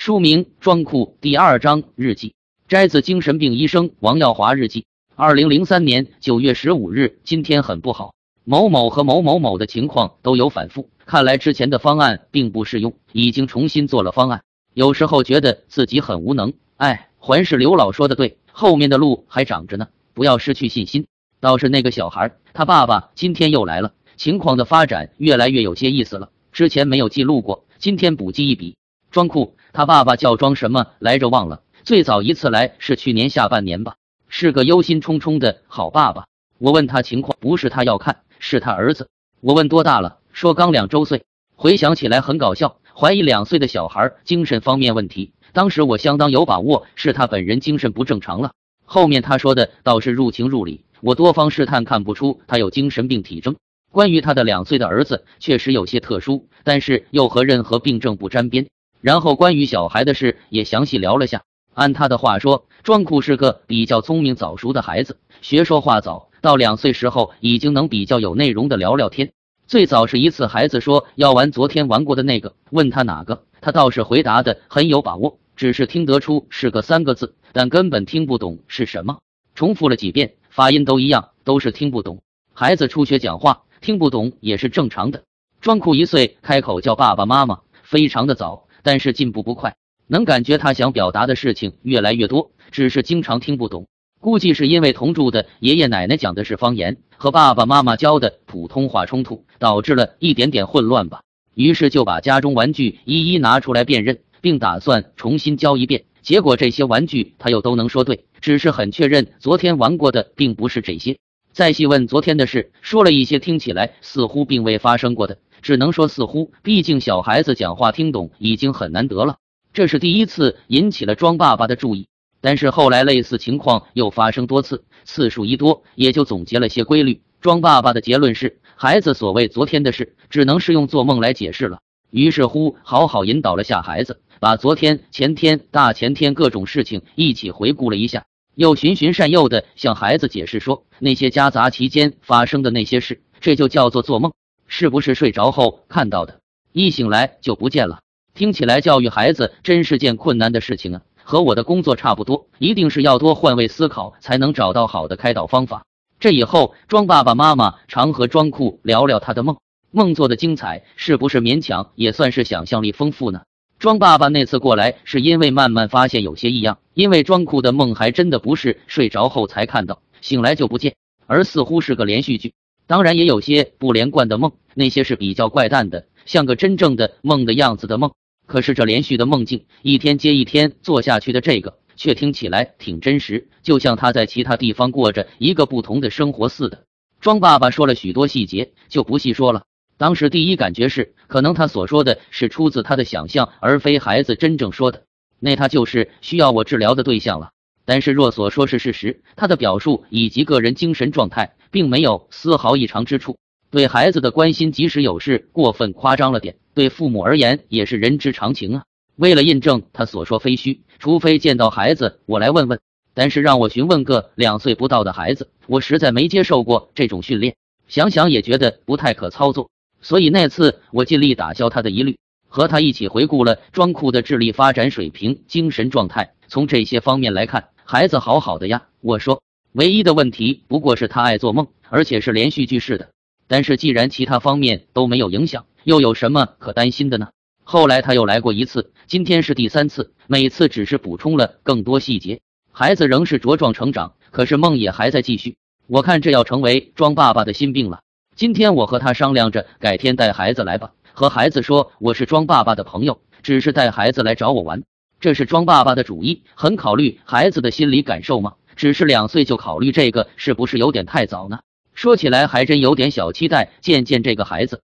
书名《装库》第二章日记，摘自精神病医生王耀华日记。二零零三年九月十五日，今天很不好。某某和某某某的情况都有反复，看来之前的方案并不适用，已经重新做了方案。有时候觉得自己很无能。哎，还是刘老说的对，后面的路还长着呢，不要失去信心。倒是那个小孩，他爸爸今天又来了，情况的发展越来越有些意思了。之前没有记录过，今天补记一笔。装酷，他爸爸叫装什么来着？忘了。最早一次来是去年下半年吧，是个忧心忡忡的好爸爸。我问他情况，不是他要看，是他儿子。我问多大了，说刚两周岁。回想起来很搞笑，怀疑两岁的小孩精神方面问题。当时我相当有把握，是他本人精神不正常了。后面他说的倒是入情入理，我多方试探看不出他有精神病体征。关于他的两岁的儿子，确实有些特殊，但是又和任何病症不沾边。然后关于小孩的事也详细聊了下。按他的话说，庄库是个比较聪明早熟的孩子，学说话早，到两岁时候已经能比较有内容的聊聊天。最早是一次孩子说要玩昨天玩过的那个，问他哪个，他倒是回答的很有把握，只是听得出是个三个字，但根本听不懂是什么。重复了几遍，发音都一样，都是听不懂。孩子初学讲话，听不懂也是正常的。庄库一岁开口叫爸爸妈妈，非常的早。但是进步不快，能感觉他想表达的事情越来越多，只是经常听不懂。估计是因为同住的爷爷奶奶讲的是方言，和爸爸妈妈教的普通话冲突，导致了一点点混乱吧。于是就把家中玩具一一拿出来辨认，并打算重新教一遍。结果这些玩具他又都能说对，只是很确认昨天玩过的并不是这些。再细问昨天的事，说了一些听起来似乎并未发生过的。只能说似乎，毕竟小孩子讲话听懂已经很难得了。这是第一次引起了庄爸爸的注意，但是后来类似情况又发生多次，次数一多，也就总结了些规律。庄爸爸的结论是，孩子所谓昨天的事，只能是用做梦来解释了。于是乎，好好引导了下孩子，把昨天、前天、大前天各种事情一起回顾了一下，又循循善诱的向孩子解释说，那些夹杂期间发生的那些事，这就叫做做梦。是不是睡着后看到的？一醒来就不见了。听起来教育孩子真是件困难的事情啊，和我的工作差不多，一定是要多换位思考，才能找到好的开导方法。这以后，庄爸爸妈妈常和庄库聊聊他的梦，梦做的精彩，是不是勉强也算是想象力丰富呢？庄爸爸那次过来，是因为慢慢发现有些异样，因为庄库的梦还真的不是睡着后才看到，醒来就不见，而似乎是个连续剧。当然也有些不连贯的梦，那些是比较怪诞的，像个真正的梦的样子的梦。可是这连续的梦境，一天接一天做下去的这个，却听起来挺真实，就像他在其他地方过着一个不同的生活似的。庄爸爸说了许多细节，就不细说了。当时第一感觉是，可能他所说的是出自他的想象，而非孩子真正说的。那他就是需要我治疗的对象了。但是若所说是事实，他的表述以及个人精神状态。并没有丝毫异常之处。对孩子的关心，即使有事过分夸张了点，对父母而言也是人之常情啊。为了印证他所说非虚，除非见到孩子，我来问问。但是让我询问个两岁不到的孩子，我实在没接受过这种训练，想想也觉得不太可操作。所以那次我尽力打消他的疑虑，和他一起回顾了庄库的智力发展水平、精神状态。从这些方面来看，孩子好好的呀。我说。唯一的问题不过是他爱做梦，而且是连续剧式的。但是既然其他方面都没有影响，又有什么可担心的呢？后来他又来过一次，今天是第三次，每次只是补充了更多细节。孩子仍是茁壮成长，可是梦也还在继续。我看这要成为庄爸爸的心病了。今天我和他商量着，改天带孩子来吧，和孩子说我是庄爸爸的朋友，只是带孩子来找我玩。这是庄爸爸的主意，很考虑孩子的心理感受吗？只是两岁就考虑这个，是不是有点太早呢？说起来还真有点小期待见见这个孩子。